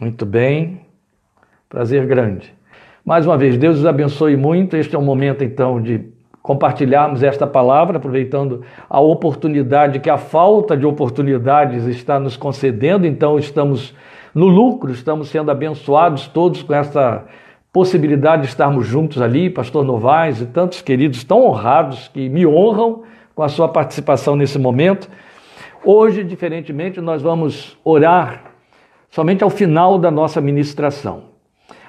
Muito bem. Prazer grande. Mais uma vez, Deus os abençoe muito. Este é o momento, então, de compartilharmos esta palavra, aproveitando a oportunidade que a falta de oportunidades está nos concedendo. Então, estamos no lucro, estamos sendo abençoados todos com essa possibilidade de estarmos juntos ali, Pastor Novaes e tantos queridos tão honrados que me honram com a sua participação nesse momento. Hoje, diferentemente, nós vamos orar somente ao final da nossa ministração.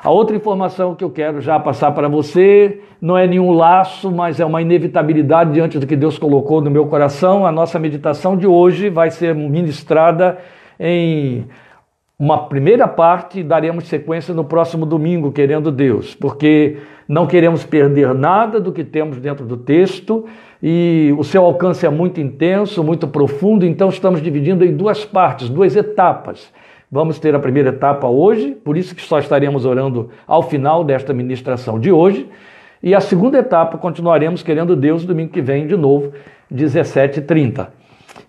A outra informação que eu quero já passar para você não é nenhum laço, mas é uma inevitabilidade diante do que Deus colocou no meu coração. A nossa meditação de hoje vai ser ministrada em uma primeira parte e daremos sequência no próximo domingo, querendo Deus, porque não queremos perder nada do que temos dentro do texto e o seu alcance é muito intenso, muito profundo, então estamos dividindo em duas partes, duas etapas. Vamos ter a primeira etapa hoje, por isso que só estaremos orando ao final desta ministração de hoje. E a segunda etapa continuaremos querendo Deus domingo que vem de novo, 17h30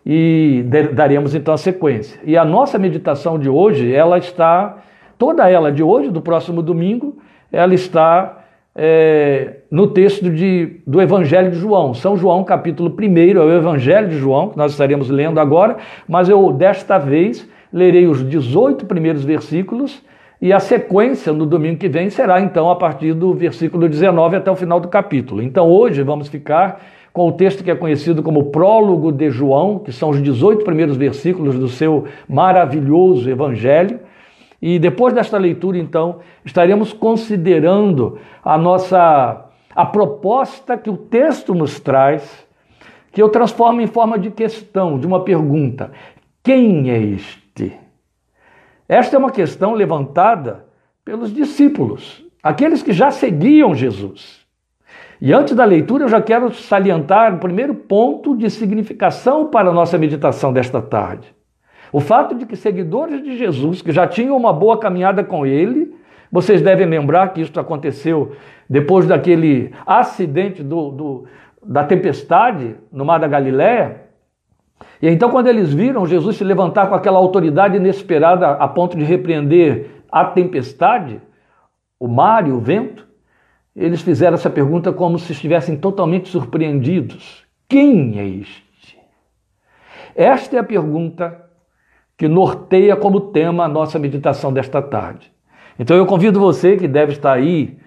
e daremos então a sequência. E a nossa meditação de hoje, ela está, toda ela de hoje, do próximo domingo, ela está é, no texto de, do Evangelho de João. São João, capítulo 1, é o Evangelho de João, que nós estaremos lendo agora, mas eu desta vez lerei os 18 primeiros versículos e a sequência no domingo que vem será então a partir do versículo 19 até o final do capítulo. Então hoje vamos ficar com o texto que é conhecido como Prólogo de João, que são os 18 primeiros versículos do seu maravilhoso evangelho. E depois desta leitura, então, estaremos considerando a nossa a proposta que o texto nos traz, que eu transformo em forma de questão, de uma pergunta: quem é este? Esta é uma questão levantada pelos discípulos, aqueles que já seguiam Jesus. E antes da leitura, eu já quero salientar o primeiro ponto de significação para a nossa meditação desta tarde. O fato de que seguidores de Jesus, que já tinham uma boa caminhada com ele, vocês devem lembrar que isso aconteceu depois daquele acidente do, do, da tempestade no Mar da Galiléia. E então, quando eles viram Jesus se levantar com aquela autoridade inesperada a ponto de repreender a tempestade, o mar e o vento, eles fizeram essa pergunta como se estivessem totalmente surpreendidos. Quem é este? Esta é a pergunta que norteia como tema a nossa meditação desta tarde. Então eu convido você que deve estar aí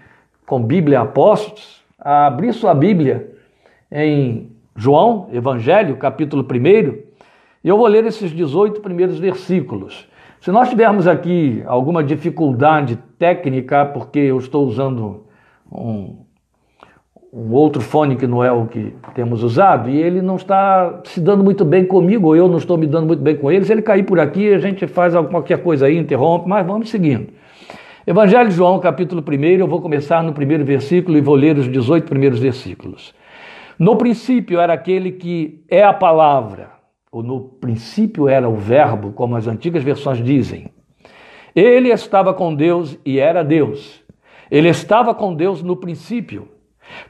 com Bíblia Apóstolos a abrir sua Bíblia em João, Evangelho, capítulo 1, e eu vou ler esses 18 primeiros versículos. Se nós tivermos aqui alguma dificuldade técnica, porque eu estou usando um, um outro fone que não é o que temos usado, e ele não está se dando muito bem comigo, ou eu não estou me dando muito bem com ele. Se ele cair por aqui, a gente faz qualquer coisa aí, interrompe, mas vamos seguindo. Evangelho de João, capítulo 1, eu vou começar no primeiro versículo e vou ler os 18 primeiros versículos. No princípio era aquele que é a palavra, ou no princípio era o Verbo, como as antigas versões dizem. Ele estava com Deus e era Deus. Ele estava com Deus no princípio.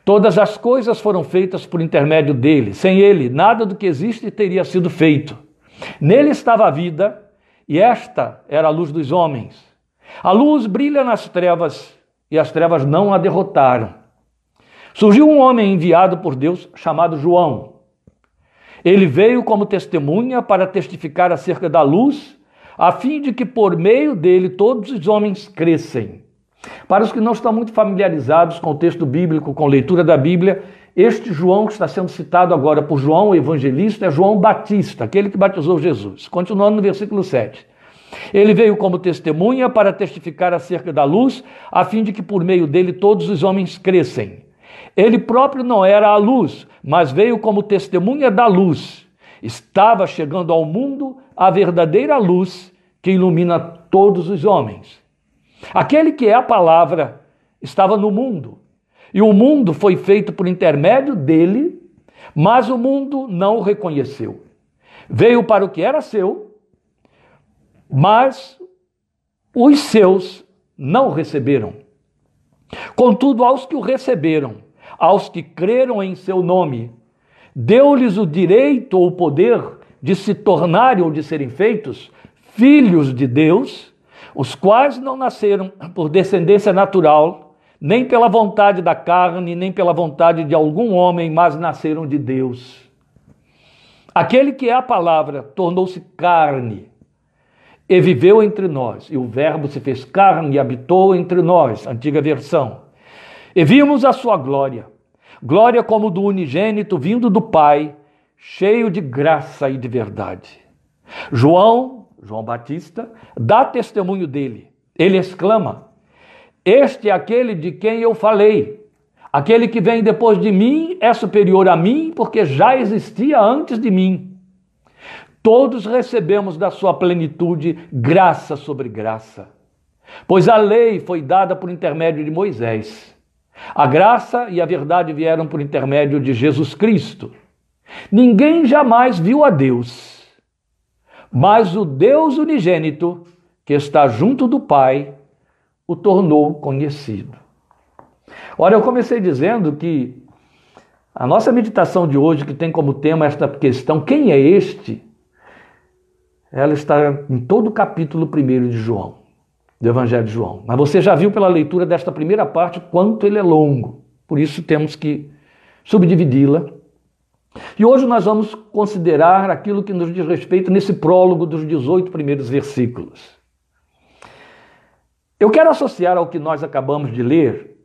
Todas as coisas foram feitas por intermédio dele. Sem ele, nada do que existe teria sido feito. Nele estava a vida, e esta era a luz dos homens. A luz brilha nas trevas, e as trevas não a derrotaram. Surgiu um homem enviado por Deus chamado João. Ele veio como testemunha para testificar acerca da luz, a fim de que por meio dele todos os homens crescem. Para os que não estão muito familiarizados com o texto bíblico, com a leitura da Bíblia, este João que está sendo citado agora por João, o evangelista, é João Batista, aquele que batizou Jesus. Continuando no versículo 7. Ele veio como testemunha para testificar acerca da luz, a fim de que por meio dele todos os homens crescem. Ele próprio não era a luz, mas veio como testemunha da luz. Estava chegando ao mundo a verdadeira luz que ilumina todos os homens. Aquele que é a palavra estava no mundo, e o mundo foi feito por intermédio dele, mas o mundo não o reconheceu. Veio para o que era seu, mas os seus não o receberam. Contudo, aos que o receberam, aos que creram em seu nome, deu-lhes o direito ou o poder de se tornarem ou de serem feitos filhos de Deus os quais não nasceram por descendência natural, nem pela vontade da carne, nem pela vontade de algum homem, mas nasceram de Deus. Aquele que é a palavra tornou-se carne e viveu entre nós, e o Verbo se fez carne e habitou entre nós, antiga versão. E vimos a sua glória, glória como do unigênito vindo do Pai, cheio de graça e de verdade. João, João Batista, dá testemunho dele. Ele exclama: Este é aquele de quem eu falei. Aquele que vem depois de mim é superior a mim, porque já existia antes de mim. Todos recebemos da sua plenitude graça sobre graça. Pois a lei foi dada por intermédio de Moisés. A graça e a verdade vieram por intermédio de Jesus Cristo. Ninguém jamais viu a Deus, mas o Deus unigênito, que está junto do Pai, o tornou conhecido. Ora, eu comecei dizendo que a nossa meditação de hoje, que tem como tema esta questão, quem é este? ela está em todo o capítulo 1 de João, do Evangelho de João. Mas você já viu pela leitura desta primeira parte quanto ele é longo. Por isso temos que subdividi-la. E hoje nós vamos considerar aquilo que nos diz respeito nesse prólogo dos 18 primeiros versículos. Eu quero associar ao que nós acabamos de ler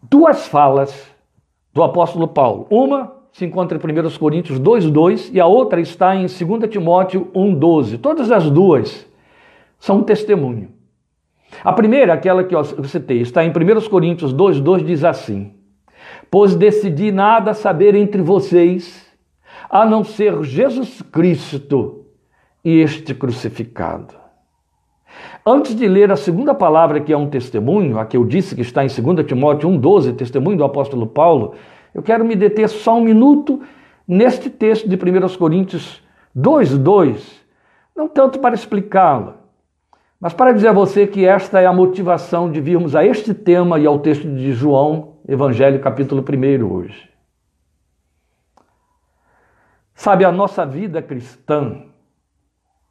duas falas do apóstolo Paulo. Uma se encontra em 1 Coríntios 2,2 e a outra está em 2 Timóteo 1,12. Todas as duas são um testemunho. A primeira, aquela que eu citei, está em 1 Coríntios 2,2, diz assim: Pois decidi nada saber entre vocês, a não ser Jesus Cristo e este crucificado. Antes de ler a segunda palavra, que é um testemunho, a que eu disse que está em 2 Timóteo 1,12, testemunho do apóstolo Paulo, eu quero me deter só um minuto neste texto de 1 Coríntios 2,2, não tanto para explicá-la, mas para dizer a você que esta é a motivação de virmos a este tema e ao texto de João, Evangelho, capítulo 1 hoje. Sabe, a nossa vida cristã,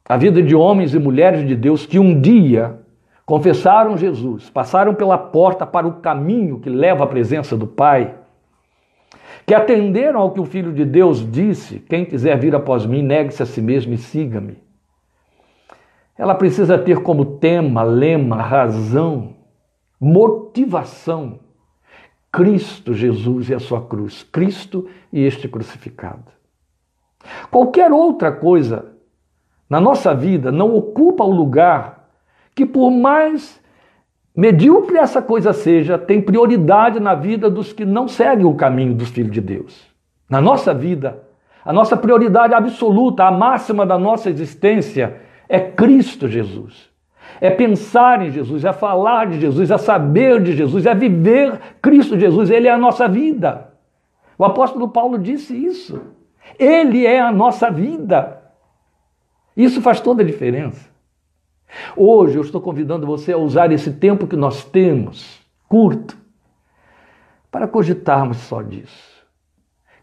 a vida de homens e mulheres de Deus que um dia confessaram Jesus, passaram pela porta para o caminho que leva à presença do Pai, que atenderam ao que o Filho de Deus disse: quem quiser vir após mim, negue-se a si mesmo e siga-me. Ela precisa ter como tema, lema, razão, motivação Cristo Jesus e a sua cruz, Cristo e este crucificado. Qualquer outra coisa na nossa vida não ocupa o lugar que, por mais medíocre essa coisa seja, tem prioridade na vida dos que não seguem o caminho dos filhos de Deus. Na nossa vida, a nossa prioridade absoluta, a máxima da nossa existência é Cristo Jesus. É pensar em Jesus, é falar de Jesus, é saber de Jesus, é viver Cristo Jesus. Ele é a nossa vida. O apóstolo Paulo disse isso. Ele é a nossa vida. Isso faz toda a diferença. Hoje eu estou convidando você a usar esse tempo que nós temos, curto, para cogitarmos só disso.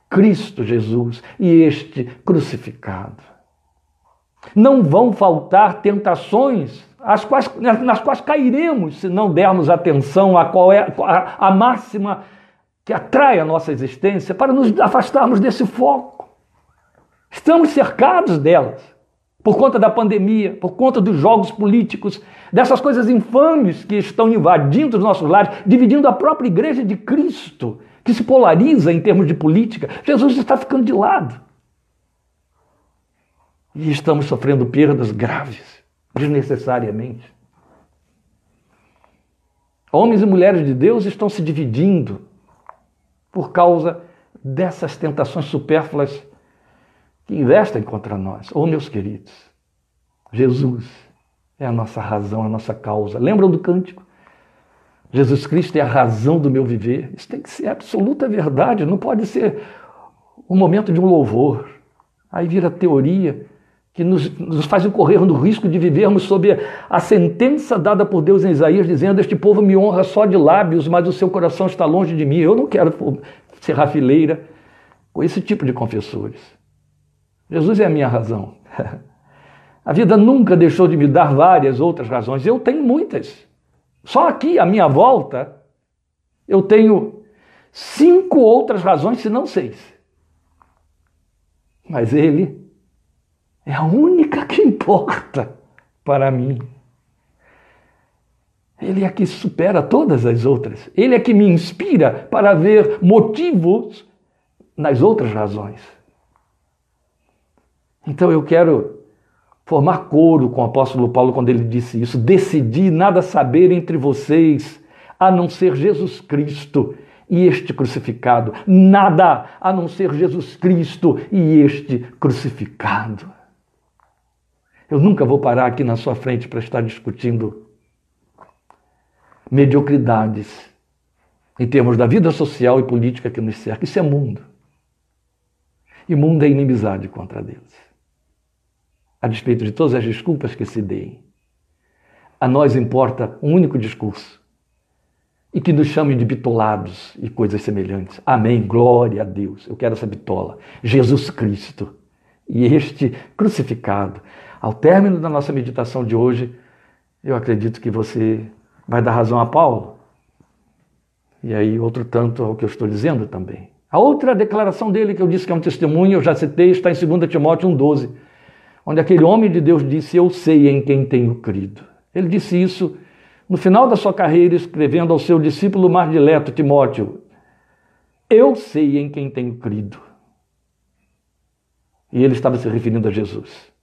Cristo Jesus e este crucificado. Não vão faltar tentações quais, nas quais cairemos se não dermos atenção a qual é a, a máxima que atrai a nossa existência para nos afastarmos desse foco. Estamos cercados delas por conta da pandemia, por conta dos jogos políticos, dessas coisas infames que estão invadindo os nossos lares, dividindo a própria igreja de Cristo, que se polariza em termos de política. Jesus está ficando de lado. E estamos sofrendo perdas graves, desnecessariamente. Homens e mulheres de Deus estão se dividindo por causa dessas tentações supérfluas que investem contra nós. Oh, meus queridos, Jesus é a nossa razão, a nossa causa. Lembram do cântico? Jesus Cristo é a razão do meu viver. Isso tem que ser absoluta verdade, não pode ser um momento de um louvor. Aí vira teoria que nos, nos faz incorrer no risco de vivermos sob a sentença dada por Deus em Isaías, dizendo: Este povo me honra só de lábios, mas o seu coração está longe de mim. Eu não quero ser rafileira com esse tipo de confessores. Jesus é a minha razão. A vida nunca deixou de me dar várias outras razões. Eu tenho muitas. Só aqui, à minha volta, eu tenho cinco outras razões, se não seis. Mas Ele é a única que importa para mim. Ele é que supera todas as outras. Ele é que me inspira para ver motivos nas outras razões. Então eu quero formar coro com o apóstolo Paulo quando ele disse isso. Decidi nada saber entre vocês a não ser Jesus Cristo e este crucificado. Nada a não ser Jesus Cristo e este crucificado. Eu nunca vou parar aqui na sua frente para estar discutindo mediocridades em termos da vida social e política que nos cerca. Isso é mundo. E mundo é inimizade contra Deus. A despeito de todas as desculpas que se deem, a nós importa um único discurso e que nos chamem de bitolados e coisas semelhantes. Amém. Glória a Deus. Eu quero essa bitola. Jesus Cristo. E este crucificado. Ao término da nossa meditação de hoje, eu acredito que você vai dar razão a Paulo. E aí, outro tanto ao que eu estou dizendo também. A outra declaração dele, que eu disse que é um testemunho, eu já citei, está em 2 Timóteo 1,12, onde aquele homem de Deus disse: Eu sei em quem tenho crido. Ele disse isso no final da sua carreira, escrevendo ao seu discípulo mais dileto, Timóteo: Eu sei em quem tenho crido. E ele estava se referindo a Jesus.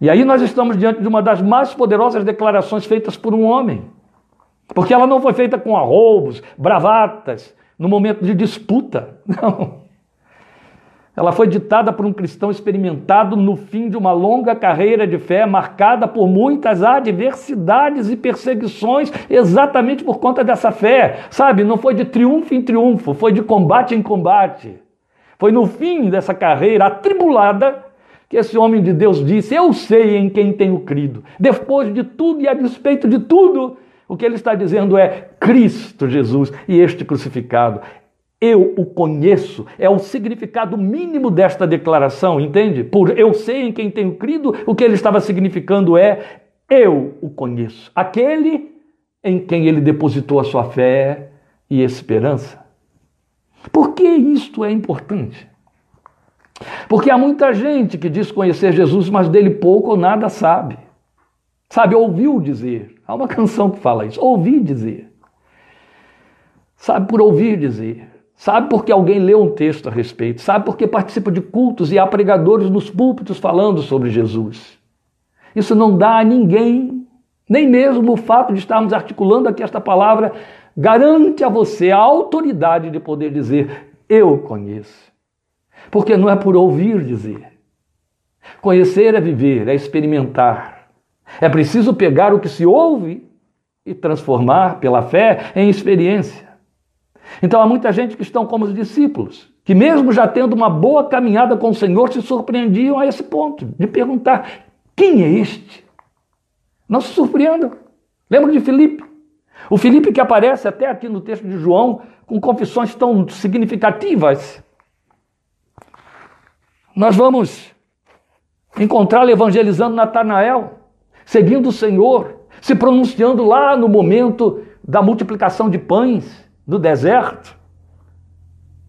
E aí nós estamos diante de uma das mais poderosas declarações feitas por um homem. Porque ela não foi feita com arroubos, bravatas, no momento de disputa. Não. Ela foi ditada por um cristão experimentado no fim de uma longa carreira de fé, marcada por muitas adversidades e perseguições, exatamente por conta dessa fé. Sabe, não foi de triunfo em triunfo, foi de combate em combate. Foi no fim dessa carreira atribulada que esse homem de Deus disse: Eu sei em quem tenho crido. Depois de tudo e a despeito de tudo, o que ele está dizendo é Cristo Jesus e este crucificado. Eu o conheço, é o significado mínimo desta declaração, entende? Por eu sei em quem tenho crido, o que ele estava significando é eu o conheço, aquele em quem ele depositou a sua fé e esperança. Por que isto é importante? Porque há muita gente que diz conhecer Jesus, mas dele pouco ou nada sabe. Sabe, ouviu dizer. Há uma canção que fala isso. Ouvi dizer. Sabe por ouvir dizer. Sabe porque alguém leu um texto a respeito. Sabe porque participa de cultos e há pregadores nos púlpitos falando sobre Jesus. Isso não dá a ninguém, nem mesmo o fato de estarmos articulando aqui esta palavra, garante a você a autoridade de poder dizer: Eu conheço. Porque não é por ouvir dizer. Conhecer é viver, é experimentar. É preciso pegar o que se ouve e transformar pela fé em experiência. Então há muita gente que estão como os discípulos, que mesmo já tendo uma boa caminhada com o Senhor, se surpreendiam a esse ponto de perguntar: quem é este? Não se surpreendam. Lembra de Filipe? O Filipe que aparece até aqui no texto de João com confissões tão significativas nós vamos encontrá-lo evangelizando Natanael, seguindo o Senhor, se pronunciando lá no momento da multiplicação de pães no deserto.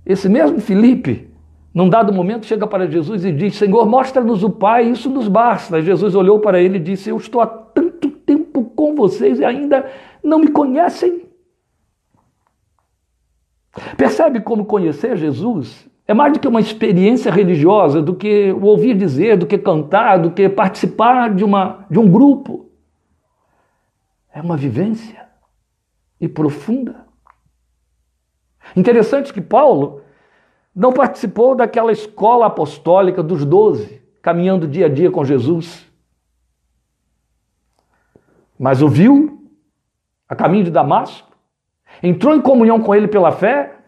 Esse mesmo Felipe, num dado momento, chega para Jesus e diz: Senhor, mostra-nos o Pai, isso nos basta. Jesus olhou para ele e disse: Eu estou há tanto tempo com vocês e ainda não me conhecem. Percebe como conhecer Jesus é mais do que uma experiência religiosa, do que ouvir dizer, do que cantar, do que participar de, uma, de um grupo. É uma vivência e profunda. Interessante que Paulo não participou daquela escola apostólica dos doze, caminhando dia a dia com Jesus. Mas o viu a caminho de Damasco, entrou em comunhão com ele pela fé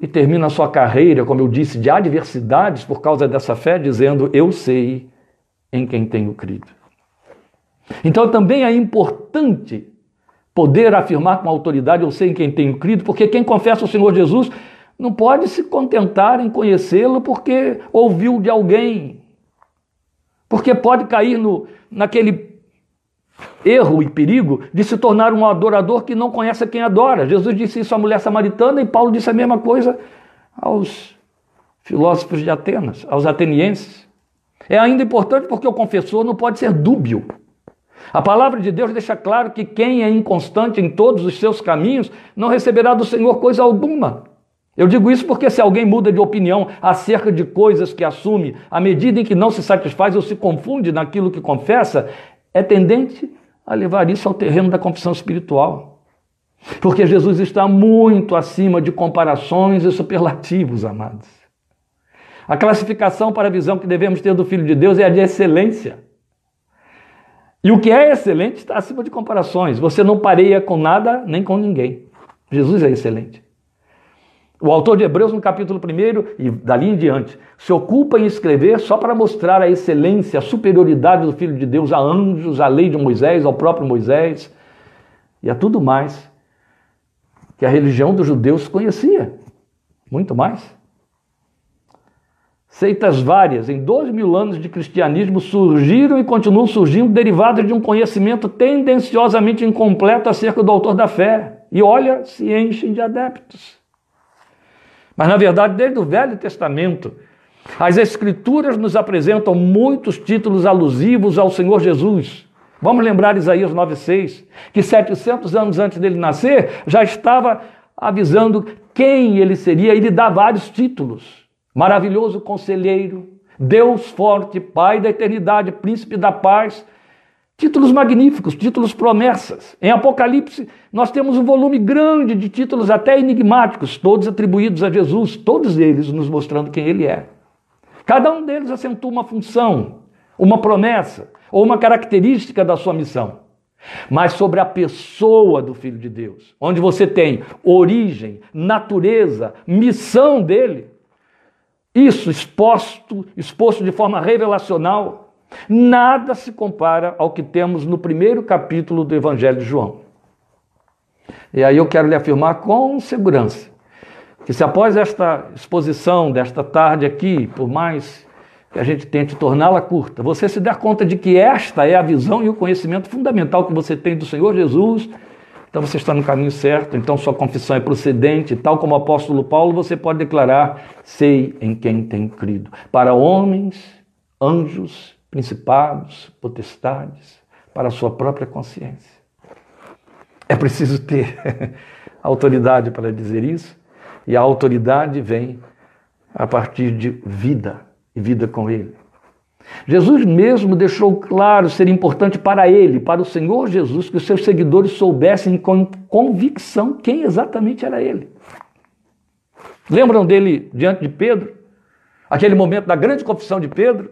e termina a sua carreira, como eu disse, de adversidades por causa dessa fé, dizendo: Eu sei em quem tenho crido. Então também é importante poder afirmar com autoridade: Eu sei em quem tenho crido, porque quem confessa o Senhor Jesus não pode se contentar em conhecê-lo porque ouviu de alguém, Porque pode cair no, naquele erro e perigo de se tornar um adorador que não conhece quem adora. Jesus disse isso à mulher samaritana e Paulo disse a mesma coisa aos filósofos de Atenas, aos atenienses. É ainda importante porque o confessor não pode ser dúbio. A palavra de Deus deixa claro que quem é inconstante em todos os seus caminhos não receberá do Senhor coisa alguma. Eu digo isso porque se alguém muda de opinião acerca de coisas que assume, à medida em que não se satisfaz ou se confunde naquilo que confessa, é tendente a levar isso ao terreno da confissão espiritual. Porque Jesus está muito acima de comparações e superlativos, amados. A classificação para a visão que devemos ter do Filho de Deus é a de excelência. E o que é excelente está acima de comparações. Você não pareia com nada nem com ninguém. Jesus é excelente. O autor de Hebreus, no capítulo 1 e dali em diante, se ocupa em escrever só para mostrar a excelência, a superioridade do Filho de Deus a anjos, à lei de Moisés, ao próprio Moisés e a tudo mais que a religião dos judeus conhecia. Muito mais. Seitas várias, em dois mil anos de cristianismo, surgiram e continuam surgindo derivadas de um conhecimento tendenciosamente incompleto acerca do autor da fé. E olha, se enchem de adeptos. Mas, na verdade, desde o Velho Testamento, as Escrituras nos apresentam muitos títulos alusivos ao Senhor Jesus. Vamos lembrar Isaías 9,6, que 700 anos antes dele nascer, já estava avisando quem ele seria, ele dá vários títulos: maravilhoso conselheiro, Deus forte, Pai da eternidade, príncipe da paz, Títulos magníficos, títulos promessas. Em Apocalipse, nós temos um volume grande de títulos até enigmáticos, todos atribuídos a Jesus, todos eles nos mostrando quem ele é. Cada um deles acentua uma função, uma promessa ou uma característica da sua missão. Mas sobre a pessoa do Filho de Deus, onde você tem origem, natureza, missão dele, isso exposto, exposto de forma revelacional, Nada se compara ao que temos no primeiro capítulo do Evangelho de João. E aí eu quero lhe afirmar com segurança que se após esta exposição desta tarde aqui, por mais que a gente tente torná-la curta, você se der conta de que esta é a visão e o conhecimento fundamental que você tem do Senhor Jesus, então você está no caminho certo, então sua confissão é procedente, tal como o apóstolo Paulo, você pode declarar: sei em quem tem crido. Para homens, anjos principados, potestades, para a sua própria consciência. É preciso ter autoridade para dizer isso, e a autoridade vem a partir de vida e vida com Ele. Jesus mesmo deixou claro ser importante para ele, para o Senhor Jesus, que os seus seguidores soubessem com convicção quem exatamente era ele. Lembram dele diante de Pedro? Aquele momento da grande confissão de Pedro?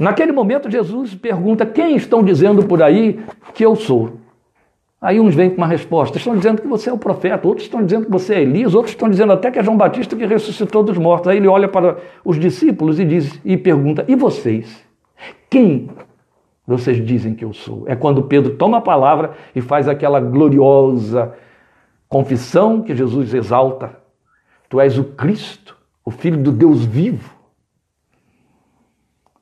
Naquele momento, Jesus pergunta: Quem estão dizendo por aí que eu sou? Aí uns vêm com uma resposta: estão dizendo que você é o profeta, outros estão dizendo que você é Elias, outros estão dizendo até que é João Batista que ressuscitou dos mortos. Aí ele olha para os discípulos e diz e pergunta: E vocês? Quem vocês dizem que eu sou? É quando Pedro toma a palavra e faz aquela gloriosa confissão que Jesus exalta: Tu és o Cristo, o Filho do Deus vivo.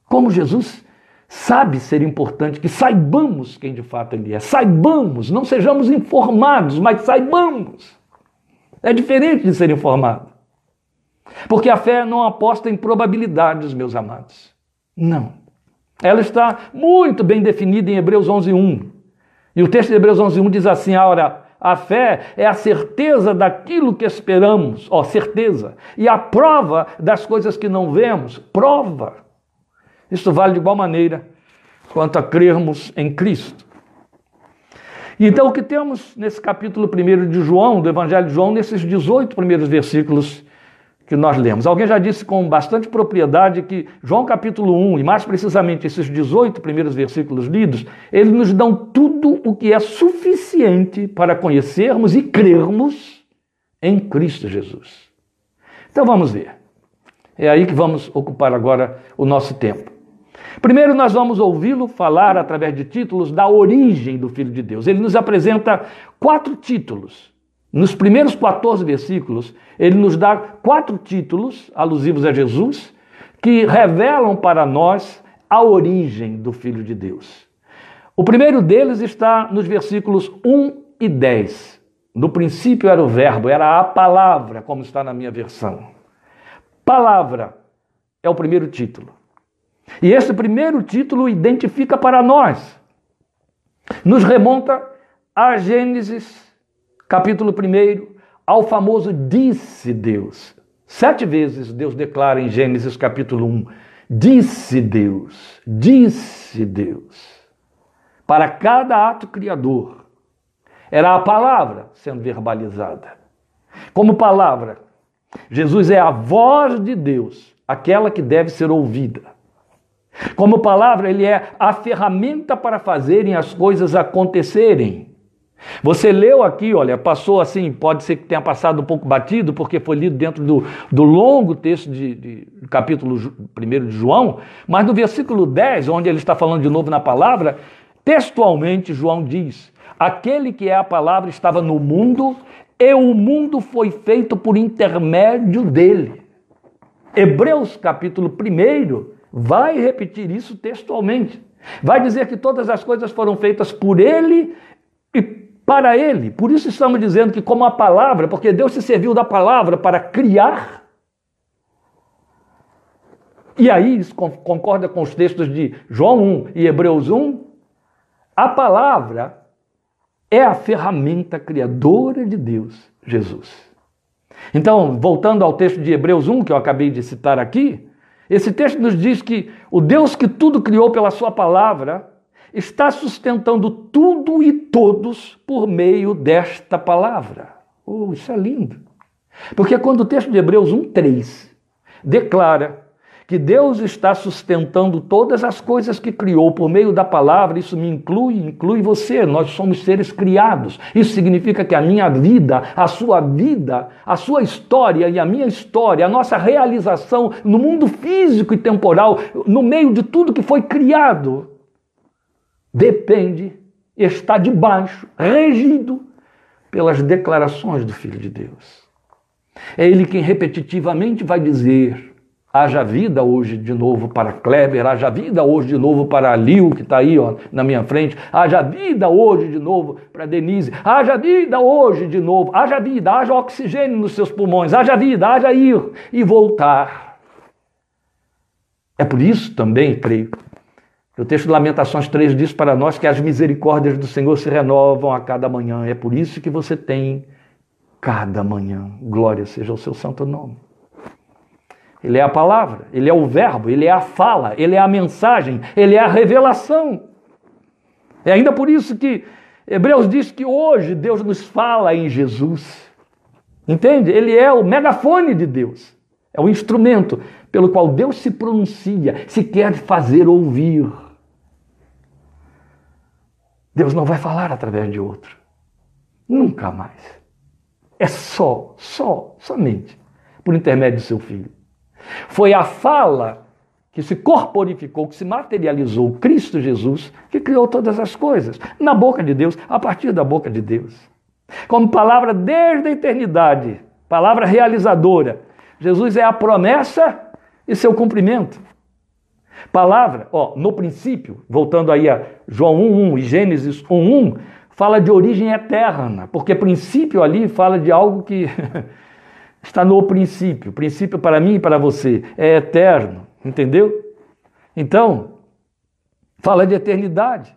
Como Jesus sabe ser importante que saibamos quem de fato Ele é. Saibamos, não sejamos informados, mas saibamos. É diferente de ser informado. Porque a fé não aposta em probabilidades, meus amados. Não. Ela está muito bem definida em Hebreus 11:1. E o texto de Hebreus 11:1 diz assim: "Ora, a fé é a certeza daquilo que esperamos, ó, certeza, e a prova das coisas que não vemos, prova. Isso vale de igual maneira quanto a crermos em Cristo. Então, o que temos nesse capítulo 1 de João, do Evangelho de João, nesses 18 primeiros versículos que nós lemos? Alguém já disse com bastante propriedade que João capítulo 1, e mais precisamente esses 18 primeiros versículos lidos, eles nos dão tudo o que é suficiente para conhecermos e crermos em Cristo Jesus. Então vamos ver. É aí que vamos ocupar agora o nosso tempo. Primeiro, nós vamos ouvi-lo falar através de títulos da origem do Filho de Deus. Ele nos apresenta quatro títulos. Nos primeiros 14 versículos, ele nos dá quatro títulos alusivos a Jesus que revelam para nós a origem do Filho de Deus. O primeiro deles está nos versículos 1 e 10. No princípio era o Verbo, era a palavra, como está na minha versão. Palavra é o primeiro título. E esse primeiro título identifica para nós, nos remonta a Gênesis, capítulo 1, ao famoso disse Deus. Sete vezes Deus declara em Gênesis capítulo 1: disse Deus, disse Deus. Para cada ato criador, era a palavra sendo verbalizada. Como palavra, Jesus é a voz de Deus, aquela que deve ser ouvida. Como palavra, ele é a ferramenta para fazerem as coisas acontecerem. Você leu aqui, olha, passou assim, pode ser que tenha passado um pouco batido, porque foi lido dentro do, do longo texto de, de capítulo 1 de João, mas no versículo 10, onde ele está falando de novo na palavra, textualmente João diz: Aquele que é a palavra estava no mundo, e o mundo foi feito por intermédio dele. Hebreus capítulo 1 vai repetir isso textualmente. Vai dizer que todas as coisas foram feitas por ele e para ele. Por isso estamos dizendo que, como a palavra, porque Deus se serviu da palavra para criar. E aí, isso concorda com os textos de João 1 e Hebreus 1. A palavra é a ferramenta criadora de Deus, Jesus. Então, voltando ao texto de Hebreus 1, que eu acabei de citar aqui, esse texto nos diz que o Deus que tudo criou pela Sua palavra está sustentando tudo e todos por meio desta palavra. Oh, isso é lindo. Porque quando o texto de Hebreus 1:3 declara que Deus está sustentando todas as coisas que criou por meio da palavra, isso me inclui, inclui você. Nós somos seres criados. Isso significa que a minha vida, a sua vida, a sua história e a minha história, a nossa realização no mundo físico e temporal, no meio de tudo que foi criado, depende, está debaixo, regido pelas declarações do Filho de Deus. É ele quem repetitivamente vai dizer: haja vida hoje de novo para Kleber, haja vida hoje de novo para Lil, que está aí ó, na minha frente, haja vida hoje de novo para Denise, haja vida hoje de novo, haja vida, haja oxigênio nos seus pulmões, haja vida, haja ir e voltar. É por isso também, creio, o texto de Lamentações 3 diz para nós que as misericórdias do Senhor se renovam a cada manhã. É por isso que você tem cada manhã. Glória seja o seu santo nome. Ele é a palavra, ele é o verbo, ele é a fala, ele é a mensagem, ele é a revelação. É ainda por isso que Hebreus diz que hoje Deus nos fala em Jesus. Entende? Ele é o megafone de Deus. É o instrumento pelo qual Deus se pronuncia, se quer fazer ouvir. Deus não vai falar através de outro. Nunca mais. É só, só, somente por intermédio do seu filho. Foi a fala que se corporificou, que se materializou, Cristo Jesus, que criou todas as coisas, na boca de Deus, a partir da boca de Deus. Como palavra desde a eternidade, palavra realizadora. Jesus é a promessa e seu cumprimento. Palavra, ó, no princípio, voltando aí a João 1:1 e Gênesis 1:1, fala de origem eterna, porque princípio ali fala de algo que está no princípio. Princípio para mim e para você é eterno, entendeu? Então, fala de eternidade.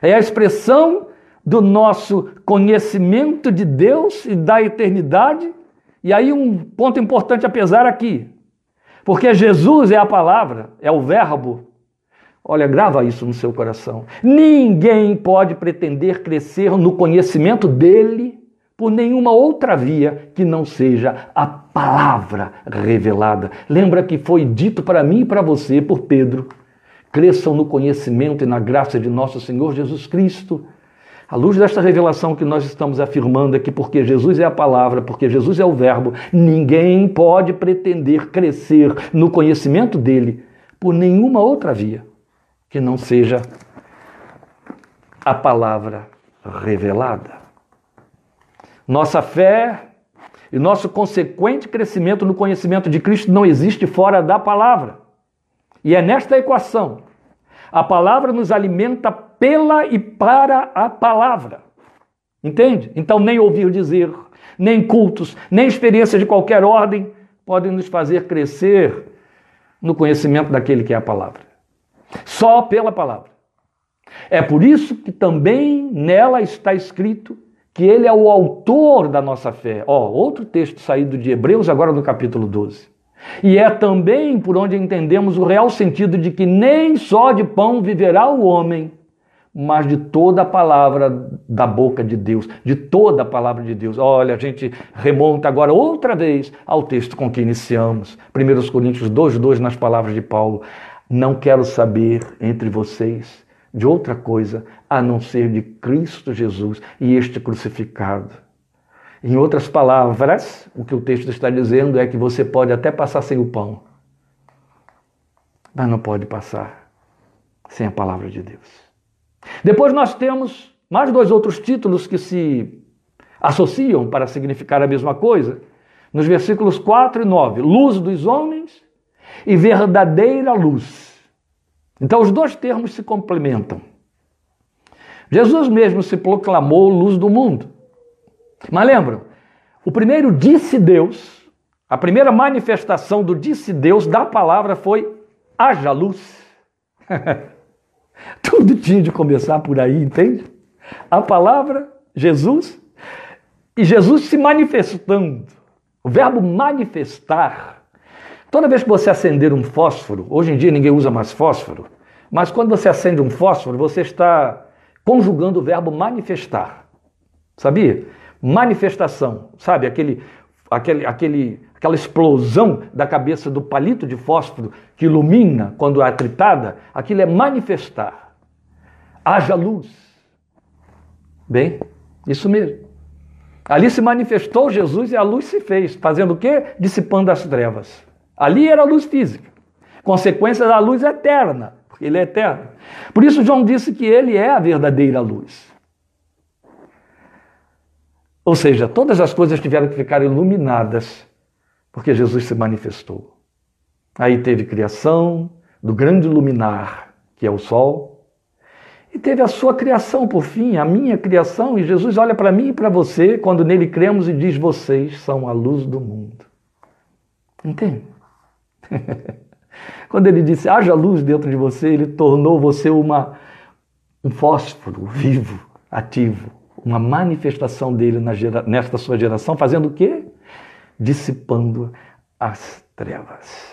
É a expressão do nosso conhecimento de Deus e da eternidade. E aí um ponto importante apesar aqui. Porque Jesus é a palavra, é o verbo. Olha, grava isso no seu coração. Ninguém pode pretender crescer no conhecimento dele por nenhuma outra via que não seja a palavra revelada. Lembra que foi dito para mim e para você por Pedro: cresçam no conhecimento e na graça de nosso Senhor Jesus Cristo. À luz desta revelação que nós estamos afirmando aqui, porque Jesus é a palavra, porque Jesus é o Verbo, ninguém pode pretender crescer no conhecimento dele por nenhuma outra via que não seja a palavra revelada. Nossa fé e nosso consequente crescimento no conhecimento de Cristo não existe fora da palavra. E é nesta equação. A palavra nos alimenta pela e para a palavra. Entende? Então, nem ouvir dizer, nem cultos, nem experiências de qualquer ordem podem nos fazer crescer no conhecimento daquele que é a palavra. Só pela palavra. É por isso que também nela está escrito que ele é o autor da nossa fé. Ó, outro texto saído de Hebreus, agora no capítulo 12. E é também por onde entendemos o real sentido de que nem só de pão viverá o homem, mas de toda a palavra da boca de Deus, de toda a palavra de Deus. Olha, a gente remonta agora outra vez ao texto com que iniciamos, 1 Coríntios 2,2, nas palavras de Paulo. Não quero saber entre vocês de outra coisa a não ser de Cristo Jesus e este crucificado. Em outras palavras, o que o texto está dizendo é que você pode até passar sem o pão, mas não pode passar sem a palavra de Deus. Depois nós temos mais dois outros títulos que se associam para significar a mesma coisa. Nos versículos 4 e 9: luz dos homens e verdadeira luz. Então os dois termos se complementam. Jesus mesmo se proclamou luz do mundo. Mas lembram, o primeiro disse Deus, a primeira manifestação do disse Deus da palavra foi haja luz. Tudo tinha de começar por aí, entende? A palavra, Jesus, e Jesus se manifestando. O verbo manifestar. Toda vez que você acender um fósforo, hoje em dia ninguém usa mais fósforo, mas quando você acende um fósforo, você está conjugando o verbo manifestar. Sabia? Manifestação, sabe? Aquele, aquele, aquele, aquela explosão da cabeça do palito de fósforo que ilumina quando é atritada, aquilo é manifestar. Haja luz. Bem, isso mesmo. Ali se manifestou Jesus e a luz se fez, fazendo o quê? Dissipando as trevas. Ali era a luz física. Consequência da luz eterna, porque ele é eterno. Por isso João disse que ele é a verdadeira luz. Ou seja, todas as coisas tiveram que ficar iluminadas porque Jesus se manifestou. Aí teve criação do grande luminar, que é o sol, e teve a sua criação por fim, a minha criação, e Jesus olha para mim e para você quando nele cremos e diz: Vocês são a luz do mundo. Entende? quando ele disse: Haja luz dentro de você, ele tornou você uma, um fósforo vivo, ativo uma manifestação dele gera, nesta sua geração, fazendo o quê? Dissipando as trevas.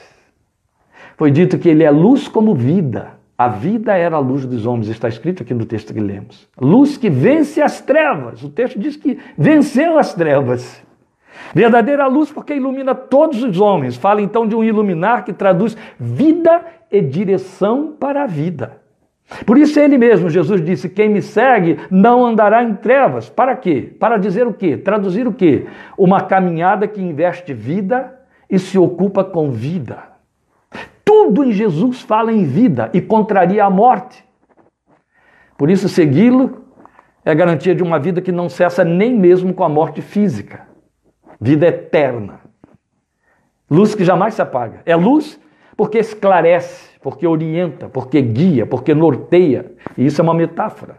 Foi dito que ele é luz como vida. A vida era a luz dos homens, está escrito aqui no texto que lemos. Luz que vence as trevas. O texto diz que venceu as trevas. Verdadeira luz porque ilumina todos os homens. Fala então de um iluminar que traduz vida e direção para a vida. Por isso ele mesmo, Jesus disse: Quem me segue não andará em trevas. Para quê? Para dizer o quê? Traduzir o quê? Uma caminhada que investe vida e se ocupa com vida. Tudo em Jesus fala em vida e contraria a morte. Por isso, segui-lo é garantia de uma vida que não cessa nem mesmo com a morte física. Vida eterna. Luz que jamais se apaga. É luz porque esclarece porque orienta, porque guia, porque norteia. E isso é uma metáfora.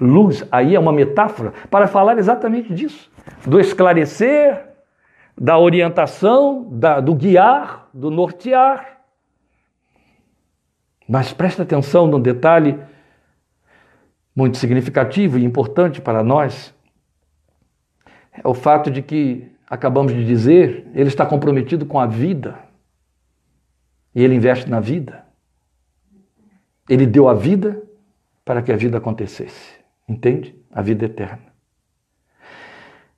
Luz aí é uma metáfora para falar exatamente disso: do esclarecer, da orientação, da, do guiar, do nortear. Mas presta atenção num detalhe muito significativo e importante para nós: é o fato de que, acabamos de dizer, ele está comprometido com a vida. E ele investe na vida. Ele deu a vida para que a vida acontecesse. Entende? A vida eterna.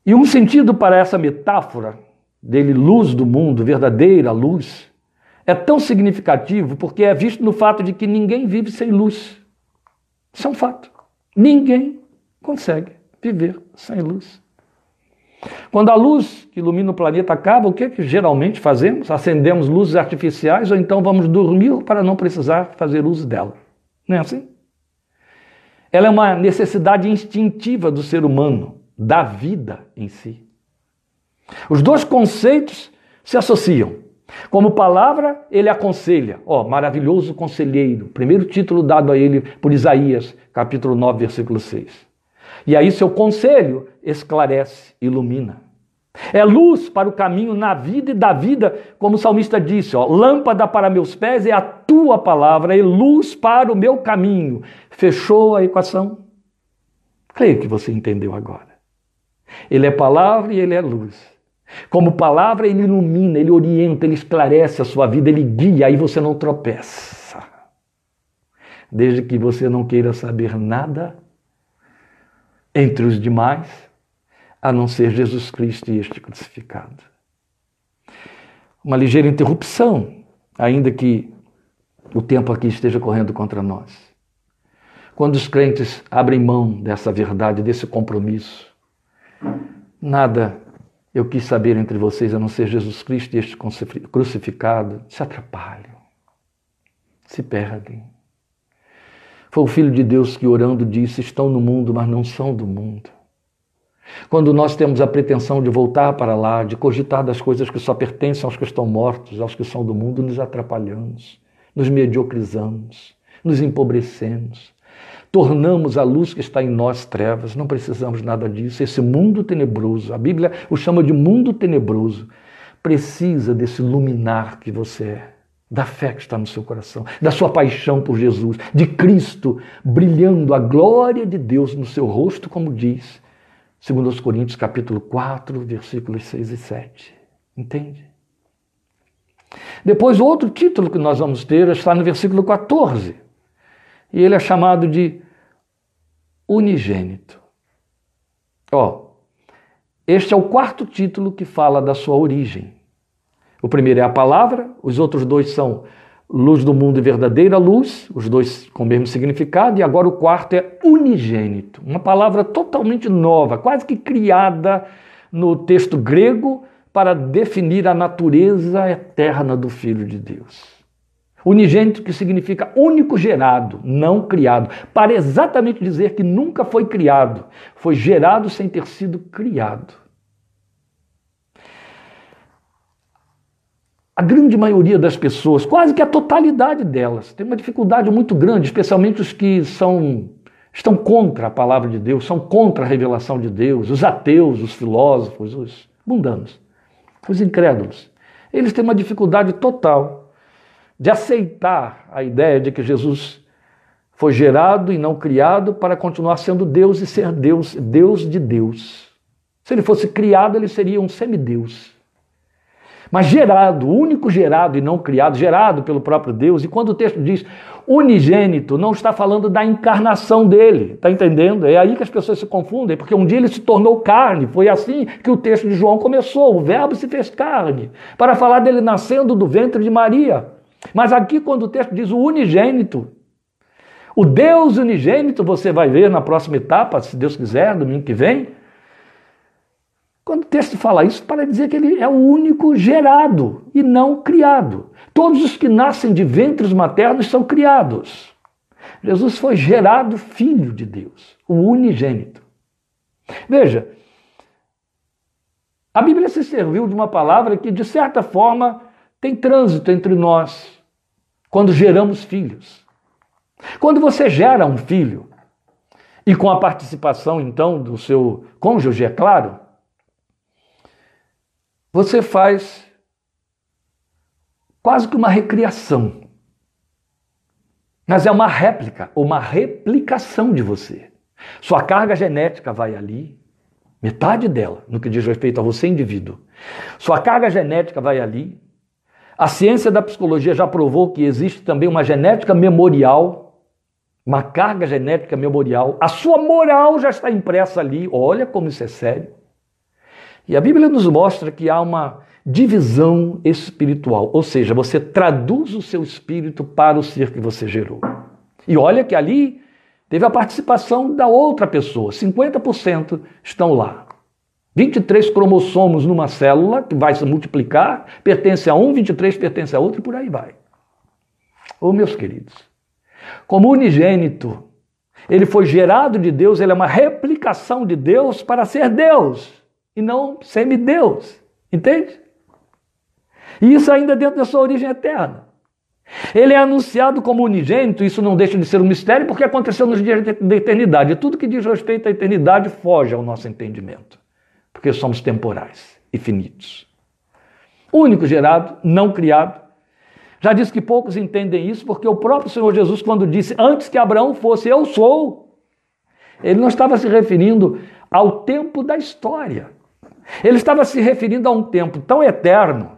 E um sentido para essa metáfora dele, luz do mundo, verdadeira luz, é tão significativo porque é visto no fato de que ninguém vive sem luz. Isso é um fato. Ninguém consegue viver sem luz. Quando a luz que ilumina o planeta acaba, o que, é que geralmente fazemos? Acendemos luzes artificiais ou então vamos dormir para não precisar fazer uso dela. Não é assim? Ela é uma necessidade instintiva do ser humano, da vida em si. Os dois conceitos se associam. Como palavra, ele aconselha. Ó, oh, maravilhoso conselheiro. Primeiro título dado a ele por Isaías, capítulo 9, versículo 6. E aí seu conselho esclarece, ilumina. É luz para o caminho na vida e da vida, como o salmista disse, ó, lâmpada para meus pés é a tua palavra e luz para o meu caminho. Fechou a equação? Creio que você entendeu agora. Ele é palavra e ele é luz. Como palavra, ele ilumina, ele orienta, ele esclarece a sua vida, ele guia, aí você não tropeça. Desde que você não queira saber nada entre os demais, a não ser Jesus Cristo e este crucificado. Uma ligeira interrupção, ainda que o tempo aqui esteja correndo contra nós. Quando os crentes abrem mão dessa verdade, desse compromisso, nada eu quis saber entre vocês a não ser Jesus Cristo e este crucificado, se atrapalham, se perdem. Foi o Filho de Deus que, orando, disse: Estão no mundo, mas não são do mundo. Quando nós temos a pretensão de voltar para lá, de cogitar das coisas que só pertencem aos que estão mortos, aos que são do mundo, nos atrapalhamos, nos mediocrizamos, nos empobrecemos, tornamos a luz que está em nós trevas. Não precisamos nada disso. Esse mundo tenebroso, a Bíblia o chama de mundo tenebroso, precisa desse luminar que você é, da fé que está no seu coração, da sua paixão por Jesus, de Cristo brilhando a glória de Deus no seu rosto, como diz, segundo os Coríntios capítulo 4, versículos 6 e 7. Entende? Depois, outro título que nós vamos ter está no versículo 14. E ele é chamado de unigênito. Ó, este é o quarto título que fala da sua origem. O primeiro é a palavra, os outros dois são luz do mundo e verdadeira luz, os dois com o mesmo significado, e agora o quarto é unigênito, uma palavra totalmente nova, quase que criada no texto grego para definir a natureza eterna do Filho de Deus. Unigênito que significa único gerado, não criado, para exatamente dizer que nunca foi criado, foi gerado sem ter sido criado. A grande maioria das pessoas, quase que a totalidade delas, tem uma dificuldade muito grande, especialmente os que são estão contra a palavra de Deus, são contra a revelação de Deus, os ateus, os filósofos, os mundanos, os incrédulos. Eles têm uma dificuldade total de aceitar a ideia de que Jesus foi gerado e não criado para continuar sendo Deus e ser Deus, Deus de Deus. Se ele fosse criado, ele seria um semideus. Mas gerado, único gerado e não criado, gerado pelo próprio Deus. E quando o texto diz unigênito, não está falando da encarnação dele, está entendendo? É aí que as pessoas se confundem, porque um dia ele se tornou carne, foi assim que o texto de João começou. O Verbo se fez carne, para falar dele nascendo do ventre de Maria. Mas aqui, quando o texto diz o unigênito, o Deus unigênito, você vai ver na próxima etapa, se Deus quiser, domingo que vem. Quando o texto fala isso, para dizer que ele é o único gerado e não criado. Todos os que nascem de ventres maternos são criados. Jesus foi gerado filho de Deus, o unigênito. Veja, a Bíblia se serviu de uma palavra que, de certa forma, tem trânsito entre nós quando geramos filhos. Quando você gera um filho, e com a participação então do seu cônjuge, é claro, você faz quase que uma recriação. Mas é uma réplica, uma replicação de você. Sua carga genética vai ali, metade dela, no que diz respeito a você, indivíduo. Sua carga genética vai ali, a ciência da psicologia já provou que existe também uma genética memorial, uma carga genética memorial. A sua moral já está impressa ali. Olha como isso é sério. E a Bíblia nos mostra que há uma divisão espiritual, ou seja, você traduz o seu espírito para o ser que você gerou. E olha que ali teve a participação da outra pessoa, 50% estão lá. 23 cromossomos numa célula, que vai se multiplicar, pertence a um, 23 pertence a outro e por aí vai. Ô meus queridos, como unigênito, ele foi gerado de Deus, ele é uma replicação de Deus para ser Deus e não semideus. Entende? E isso ainda dentro da sua origem eterna. Ele é anunciado como unigênito, isso não deixa de ser um mistério, porque aconteceu nos dias da eternidade. Tudo que diz respeito à eternidade foge ao nosso entendimento, porque somos temporais e finitos. Único gerado, não criado. Já disse que poucos entendem isso, porque o próprio Senhor Jesus, quando disse antes que Abraão fosse, eu sou, ele não estava se referindo ao tempo da história. Ele estava se referindo a um tempo tão eterno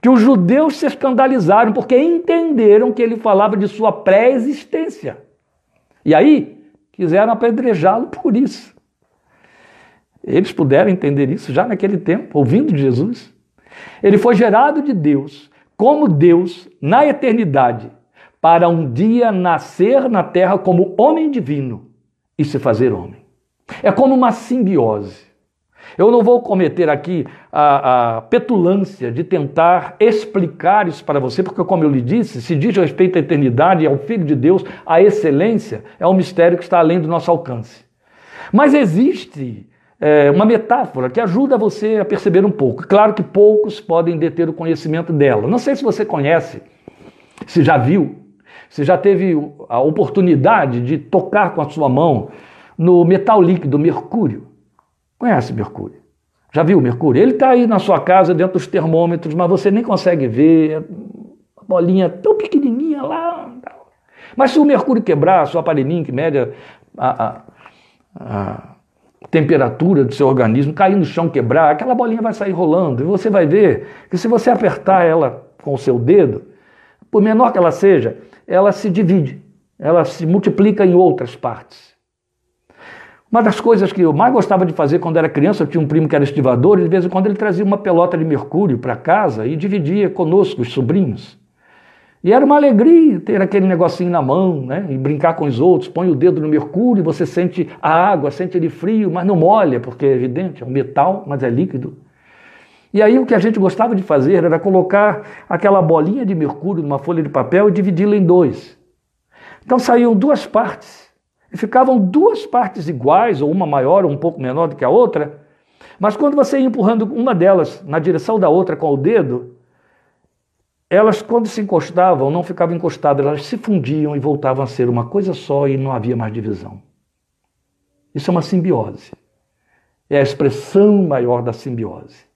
que os judeus se escandalizaram porque entenderam que ele falava de sua pré-existência. E aí quiseram apedrejá-lo por isso. Eles puderam entender isso já naquele tempo, ouvindo Jesus. Ele foi gerado de Deus, como Deus, na eternidade, para um dia nascer na terra como homem divino e se fazer homem. É como uma simbiose. Eu não vou cometer aqui a, a, petulância de tentar explicar isso para você, porque, como eu lhe disse, se diz respeito à eternidade e ao Filho de Deus, a excelência é um mistério que está além do nosso alcance. Mas existe é, uma metáfora que ajuda você a perceber um pouco. Claro que poucos podem deter o conhecimento dela. Não sei se você conhece, se já viu, se já teve a oportunidade de tocar com a sua mão no metal líquido mercúrio. Conhece Mercúrio? Já viu Mercúrio? Ele está aí na sua casa, dentro dos termômetros, mas você nem consegue ver. A bolinha tão pequenininha lá. Mas se o Mercúrio quebrar, seu aparelhinho que mede a, a, a temperatura do seu organismo, cair no chão, quebrar, aquela bolinha vai sair rolando. E você vai ver que se você apertar ela com o seu dedo, por menor que ela seja, ela se divide, ela se multiplica em outras partes. Uma das coisas que eu mais gostava de fazer quando era criança, eu tinha um primo que era estivador, e de vez em quando ele trazia uma pelota de mercúrio para casa e dividia conosco, os sobrinhos. E era uma alegria ter aquele negocinho na mão, né? E brincar com os outros. Põe o dedo no mercúrio, você sente a água, sente ele frio, mas não molha, porque é evidente, é um metal, mas é líquido. E aí o que a gente gostava de fazer era colocar aquela bolinha de mercúrio numa folha de papel e dividi-la em dois. Então saíam duas partes. E ficavam duas partes iguais, ou uma maior ou um pouco menor do que a outra, mas quando você ia empurrando uma delas na direção da outra com o dedo, elas, quando se encostavam, não ficavam encostadas, elas se fundiam e voltavam a ser uma coisa só e não havia mais divisão. Isso é uma simbiose. É a expressão maior da simbiose.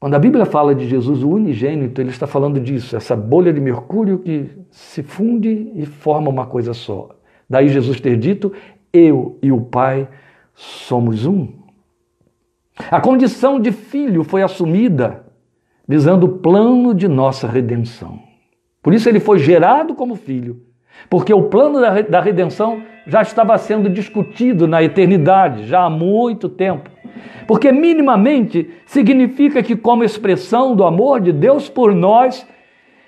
Quando a Bíblia fala de Jesus, o unigênito, ele está falando disso, essa bolha de mercúrio que se funde e forma uma coisa só. Daí Jesus ter dito: Eu e o Pai somos um. A condição de filho foi assumida visando o plano de nossa redenção. Por isso ele foi gerado como filho, porque o plano da redenção já estava sendo discutido na eternidade, já há muito tempo. Porque minimamente significa que, como expressão do amor de Deus por nós,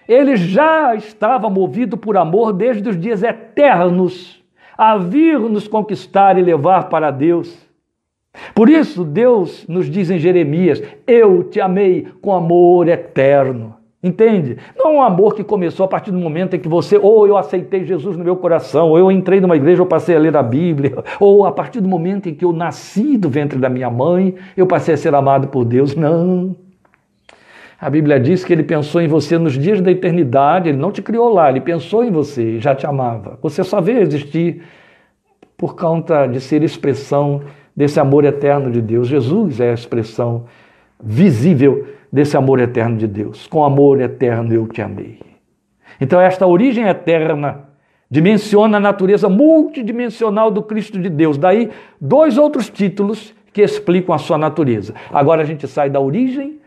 ele já estava movido por amor desde os dias eternos, a vir nos conquistar e levar para Deus. Por isso, Deus nos diz em Jeremias: Eu te amei com amor eterno. Entende? Não é um amor que começou a partir do momento em que você, ou eu aceitei Jesus no meu coração, ou eu entrei numa igreja, ou passei a ler a Bíblia, ou a partir do momento em que eu nasci do ventre da minha mãe, eu passei a ser amado por Deus. Não. A Bíblia diz que ele pensou em você nos dias da eternidade, ele não te criou lá, ele pensou em você e já te amava. Você só veio existir por conta de ser expressão desse amor eterno de Deus. Jesus é a expressão visível desse amor eterno de Deus. Com amor eterno eu te amei. Então, esta origem eterna dimensiona a natureza multidimensional do Cristo de Deus. Daí, dois outros títulos que explicam a sua natureza. Agora a gente sai da origem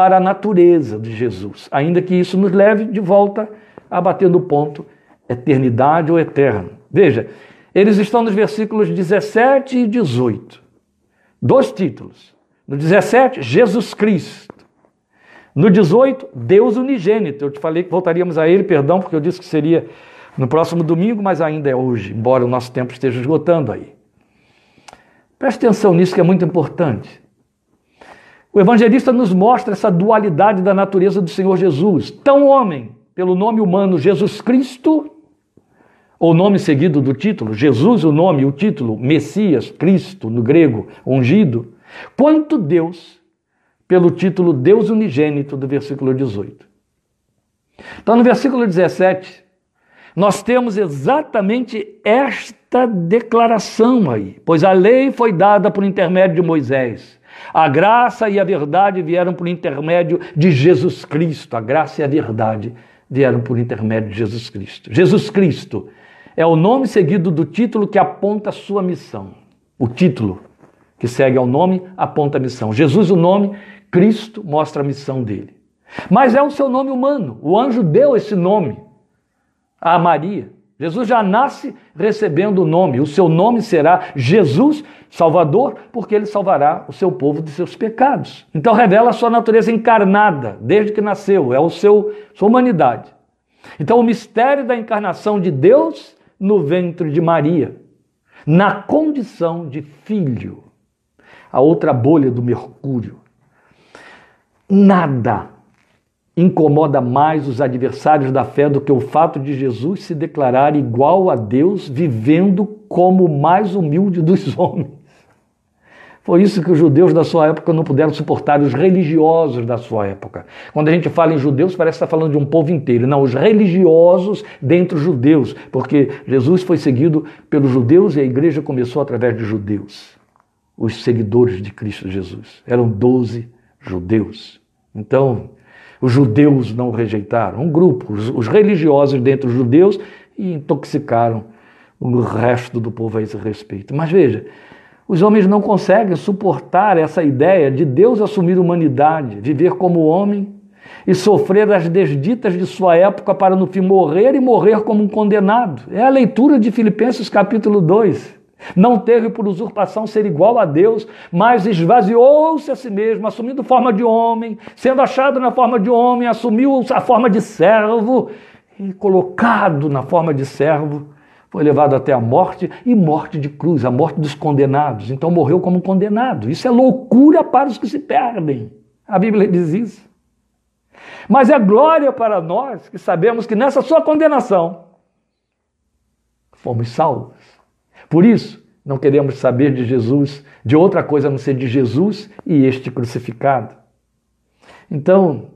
para a natureza de Jesus, ainda que isso nos leve de volta a bater no ponto eternidade ou eterno. Veja, eles estão nos versículos 17 e 18. Dois títulos. No 17, Jesus Cristo. No 18, Deus unigênito. Eu te falei que voltaríamos a ele, perdão, porque eu disse que seria no próximo domingo, mas ainda é hoje, embora o nosso tempo esteja esgotando aí. Preste atenção nisso que é muito importante. O evangelista nos mostra essa dualidade da natureza do Senhor Jesus, tão homem, pelo nome humano Jesus Cristo, ou nome seguido do título, Jesus, o nome, o título, Messias, Cristo, no grego, ungido, quanto Deus, pelo título Deus Unigênito, do versículo 18. Então, no versículo 17, nós temos exatamente esta declaração aí, pois a lei foi dada por intermédio de Moisés. A graça e a verdade vieram por intermédio de Jesus Cristo. A graça e a verdade vieram por intermédio de Jesus Cristo. Jesus Cristo é o nome seguido do título que aponta a sua missão. O título que segue ao nome aponta a missão. Jesus, o nome, Cristo mostra a missão dele. Mas é o seu nome humano. O anjo deu esse nome a Maria. Jesus já nasce recebendo o nome. O seu nome será Jesus Salvador, porque ele salvará o seu povo de seus pecados. Então revela a sua natureza encarnada desde que nasceu, é o seu sua humanidade. Então o mistério da encarnação de Deus no ventre de Maria, na condição de filho. A outra bolha do mercúrio. Nada incomoda mais os adversários da fé do que o fato de Jesus se declarar igual a Deus, vivendo como o mais humilde dos homens. Foi isso que os judeus da sua época não puderam suportar, os religiosos da sua época. Quando a gente fala em judeus, parece estar falando de um povo inteiro. Não, os religiosos dentre os judeus, porque Jesus foi seguido pelos judeus e a igreja começou através de judeus. Os seguidores de Cristo Jesus. Eram doze judeus. Então, os judeus não o rejeitaram, um grupo, os, os religiosos dentre os judeus, e intoxicaram o resto do povo a esse respeito. Mas veja, os homens não conseguem suportar essa ideia de Deus assumir humanidade, viver como homem e sofrer as desditas de sua época para no fim morrer e morrer como um condenado. É a leitura de Filipenses capítulo 2. Não teve por usurpação ser igual a Deus, mas esvaziou-se a si mesmo, assumindo forma de homem, sendo achado na forma de homem, assumiu a forma de servo e colocado na forma de servo, foi levado até a morte e morte de cruz, a morte dos condenados. Então morreu como condenado. Isso é loucura para os que se perdem. A Bíblia diz isso. Mas é glória para nós que sabemos que nessa sua condenação fomos salvos. Por isso, não queremos saber de Jesus, de outra coisa a não ser de Jesus e este crucificado. Então,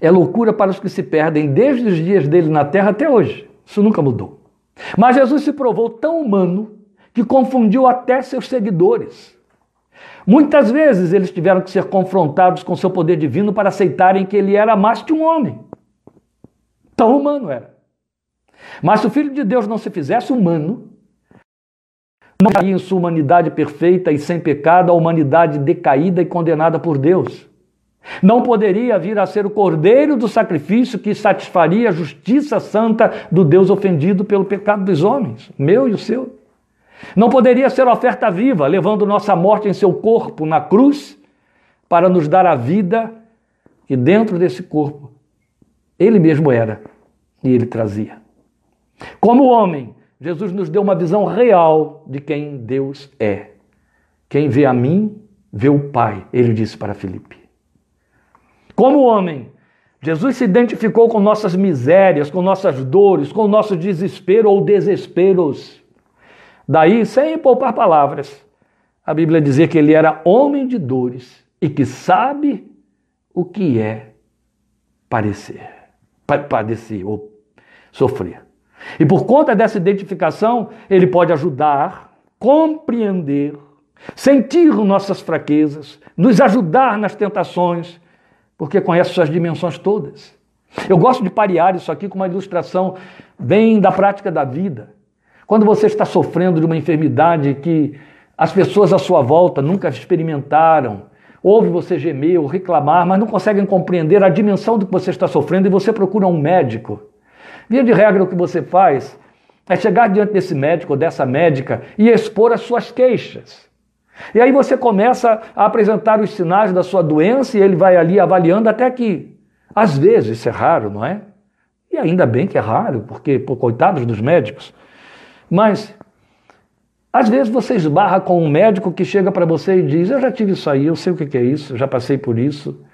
é loucura para os que se perdem desde os dias dele na terra até hoje. Isso nunca mudou. Mas Jesus se provou tão humano que confundiu até seus seguidores. Muitas vezes eles tiveram que ser confrontados com seu poder divino para aceitarem que ele era mais que um homem. Tão humano era. Mas se o Filho de Deus não se fizesse humano, não em sua humanidade perfeita e sem pecado a humanidade decaída e condenada por Deus. Não poderia vir a ser o cordeiro do sacrifício que satisfaria a justiça santa do Deus ofendido pelo pecado dos homens, meu e o seu. Não poderia ser oferta viva, levando nossa morte em seu corpo na cruz, para nos dar a vida que dentro desse corpo ele mesmo era e ele trazia. Como homem, Jesus nos deu uma visão real de quem Deus é. Quem vê a mim, vê o Pai, ele disse para Filipe. Como homem, Jesus se identificou com nossas misérias, com nossas dores, com nosso desespero ou desesperos. Daí, sem poupar palavras, a Bíblia dizia que ele era homem de dores e que sabe o que é parecer, padecer ou sofrer. E por conta dessa identificação, ele pode ajudar, compreender, sentir nossas fraquezas, nos ajudar nas tentações, porque conhece suas dimensões todas. Eu gosto de parear isso aqui com uma ilustração bem da prática da vida. Quando você está sofrendo de uma enfermidade que as pessoas à sua volta nunca experimentaram, ouve você gemer ou reclamar, mas não conseguem compreender a dimensão do que você está sofrendo e você procura um médico. Via de regra, o que você faz é chegar diante desse médico ou dessa médica e expor as suas queixas. E aí você começa a apresentar os sinais da sua doença e ele vai ali avaliando até que, às vezes, isso é raro, não é? E ainda bem que é raro, porque, por coitados dos médicos. Mas, às vezes você esbarra com um médico que chega para você e diz: Eu já tive isso aí, eu sei o que é isso, já passei por isso.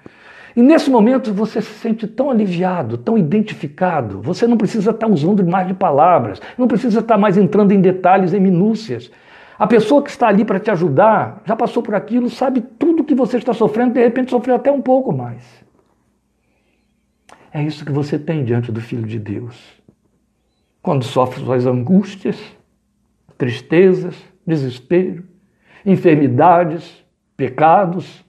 E nesse momento você se sente tão aliviado, tão identificado. Você não precisa estar usando mais de palavras, não precisa estar mais entrando em detalhes, em minúcias. A pessoa que está ali para te ajudar já passou por aquilo, sabe tudo que você está sofrendo, de repente sofreu até um pouco mais. É isso que você tem diante do Filho de Deus. Quando sofre suas angústias, tristezas, desespero, enfermidades, pecados,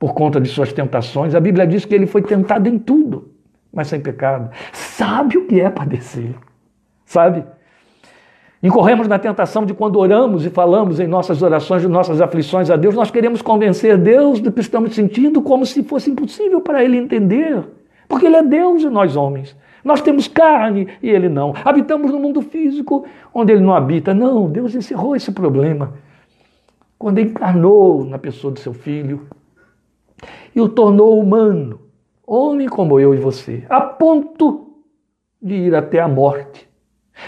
por conta de suas tentações, a Bíblia diz que ele foi tentado em tudo, mas sem pecado. Sabe o que é padecer, sabe? Incorremos na tentação de quando oramos e falamos em nossas orações, de nossas aflições a Deus, nós queremos convencer Deus do que estamos sentindo como se fosse impossível para Ele entender. Porque Ele é Deus e nós homens. Nós temos carne e Ele não. Habitamos no mundo físico onde Ele não habita. Não, Deus encerrou esse problema quando encarnou na pessoa do seu filho e o tornou humano, homem como eu e você, a ponto de ir até a morte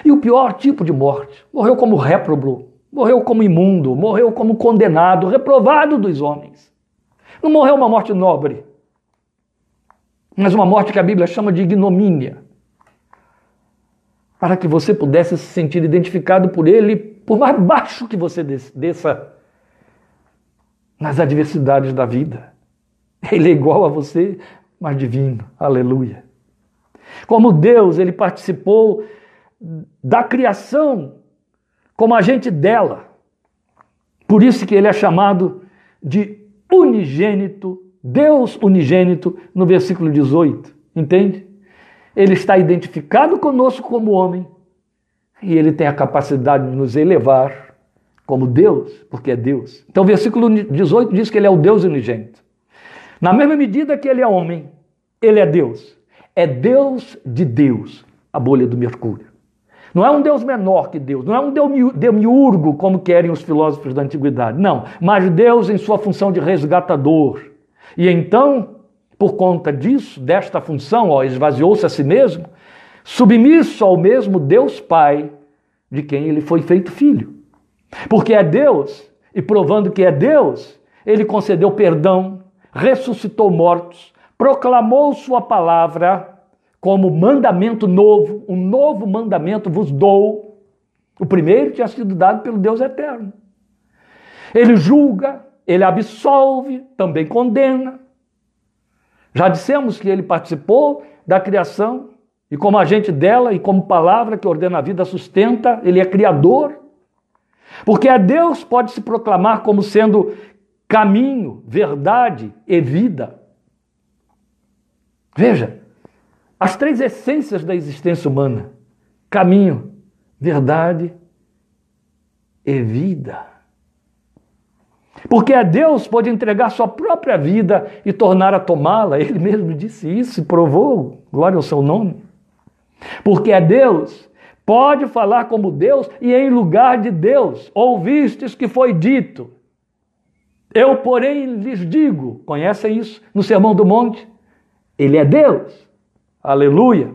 e o pior tipo de morte. Morreu como réprobo, morreu como imundo, morreu como condenado, reprovado dos homens. Não morreu uma morte nobre, mas uma morte que a Bíblia chama de ignomínia. Para que você pudesse se sentir identificado por ele, por mais baixo que você desça nas adversidades da vida. Ele é igual a você, mas divino. Aleluia. Como Deus, ele participou da criação como agente dela. Por isso que ele é chamado de unigênito, Deus unigênito, no versículo 18. Entende? Ele está identificado conosco como homem e ele tem a capacidade de nos elevar como Deus, porque é Deus. Então, o versículo 18 diz que ele é o Deus unigênito. Na mesma medida que ele é homem, ele é Deus. É Deus de Deus, a bolha do mercúrio. Não é um Deus menor que Deus, não é um demiurgo como querem os filósofos da antiguidade, não, mas Deus em sua função de resgatador. E então, por conta disso, desta função, esvaziou-se a si mesmo, submisso ao mesmo Deus Pai, de quem ele foi feito filho. Porque é Deus, e provando que é Deus, ele concedeu perdão, ressuscitou mortos, proclamou sua palavra como mandamento novo, um novo mandamento vos dou. O primeiro tinha sido dado pelo Deus eterno. Ele julga, ele absolve, também condena. Já dissemos que ele participou da criação e como agente dela e como palavra que ordena a vida sustenta, ele é criador. Porque a Deus pode se proclamar como sendo caminho, verdade e vida. Veja, as três essências da existência humana: caminho, verdade e vida. Porque a Deus pode entregar sua própria vida e tornar a tomá-la. Ele mesmo disse isso e provou, glória ao seu nome. Porque a Deus pode falar como Deus e em lugar de Deus. Ouvistes que foi dito. Eu, porém, lhes digo, conhecem isso no Sermão do Monte? Ele é Deus. Aleluia.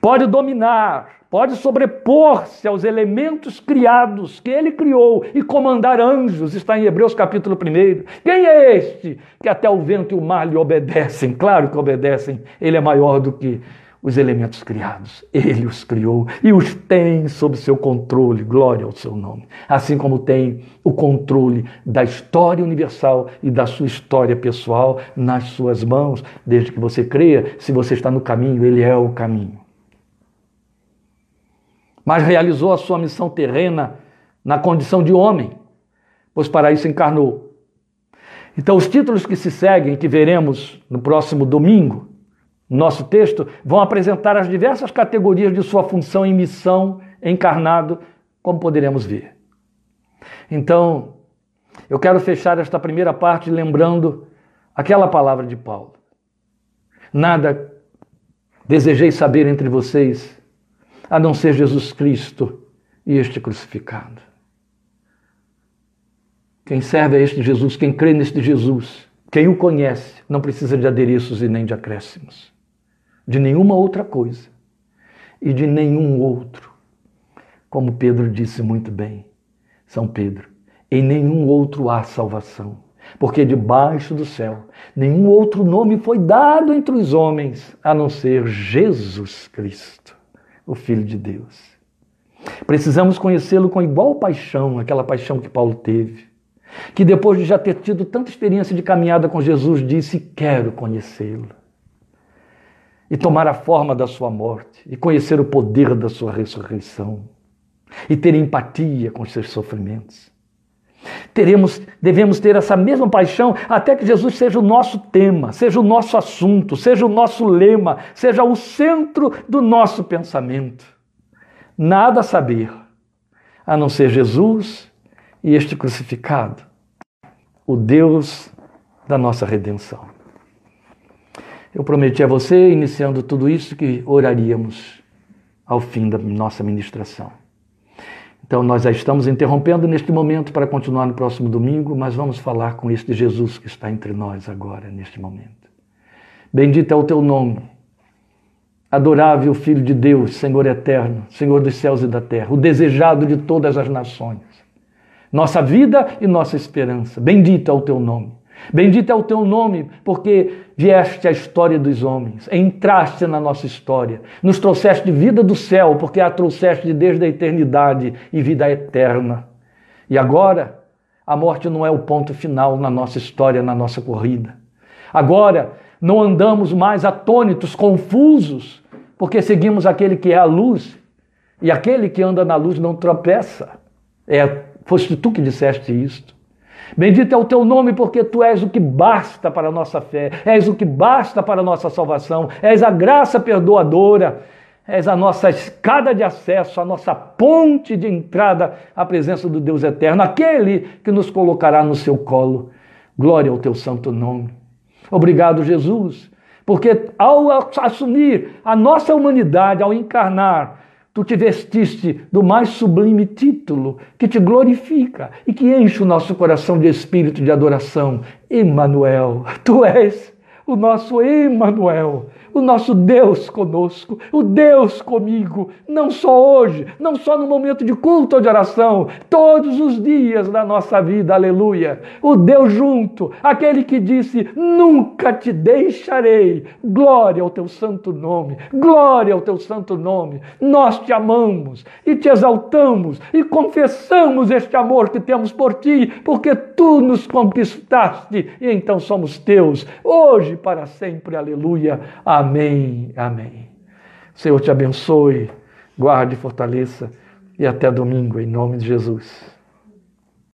Pode dominar, pode sobrepor-se aos elementos criados que ele criou e comandar anjos, está em Hebreus capítulo 1. Quem é este que até o vento e o mar lhe obedecem? Claro que obedecem, ele é maior do que os elementos criados. Ele os criou e os tem sob seu controle. Glória ao seu nome. Assim como tem o controle da história universal e da sua história pessoal nas suas mãos, desde que você creia, se você está no caminho, ele é o caminho. Mas realizou a sua missão terrena na condição de homem, pois para isso encarnou. Então, os títulos que se seguem, que veremos no próximo domingo, nosso texto, vão apresentar as diversas categorias de sua função e missão encarnado, como poderemos ver. Então, eu quero fechar esta primeira parte lembrando aquela palavra de Paulo. Nada desejei saber entre vocês a não ser Jesus Cristo e este crucificado. Quem serve a este Jesus, quem crê neste Jesus, quem o conhece, não precisa de adereços e nem de acréscimos de nenhuma outra coisa e de nenhum outro. Como Pedro disse muito bem, São Pedro, em nenhum outro há salvação, porque debaixo do céu nenhum outro nome foi dado entre os homens a não ser Jesus Cristo, o Filho de Deus. Precisamos conhecê-lo com igual paixão, aquela paixão que Paulo teve, que depois de já ter tido tanta experiência de caminhada com Jesus, disse: Quero conhecê-lo. E tomar a forma da sua morte, e conhecer o poder da sua ressurreição, e ter empatia com os seus sofrimentos. Teremos, devemos ter essa mesma paixão até que Jesus seja o nosso tema, seja o nosso assunto, seja o nosso lema, seja o centro do nosso pensamento. Nada a saber, a não ser Jesus e este crucificado, o Deus da nossa redenção. Eu prometi a você, iniciando tudo isso, que oraríamos ao fim da nossa ministração. Então, nós já estamos interrompendo neste momento para continuar no próximo domingo, mas vamos falar com este Jesus que está entre nós agora, neste momento. Bendito é o teu nome, adorável Filho de Deus, Senhor eterno, Senhor dos céus e da terra, o desejado de todas as nações, nossa vida e nossa esperança. Bendito é o teu nome. Bendito é o teu nome, porque vieste à história dos homens, entraste na nossa história, nos trouxeste vida do céu, porque a trouxeste desde a eternidade e vida eterna. E agora, a morte não é o ponto final na nossa história, na nossa corrida. Agora, não andamos mais atônitos, confusos, porque seguimos aquele que é a luz, e aquele que anda na luz não tropeça. É, foste tu que disseste isto. Bendito é o teu nome, porque tu és o que basta para a nossa fé, és o que basta para a nossa salvação, és a graça perdoadora, és a nossa escada de acesso, a nossa ponte de entrada à presença do Deus eterno, aquele que nos colocará no seu colo. Glória ao teu santo nome. Obrigado, Jesus, porque ao assumir a nossa humanidade, ao encarnar, Tu te vestiste do mais sublime título que te glorifica e que enche o nosso coração de espírito de adoração. Emmanuel, tu és o nosso Emmanuel, o nosso Deus conosco, o Deus comigo, não só hoje, não só no momento de culto ou de oração, todos os dias da nossa vida, aleluia. O Deus junto, aquele que disse: Nunca te deixarei. Glória ao teu santo nome, glória ao teu santo nome. Nós te amamos e te exaltamos e confessamos este amor que temos por ti, porque tu nos conquistaste e então somos teus, hoje para sempre, aleluia. Amém. Amém, amém. Senhor te abençoe, guarde, fortaleça e até domingo, em nome de Jesus.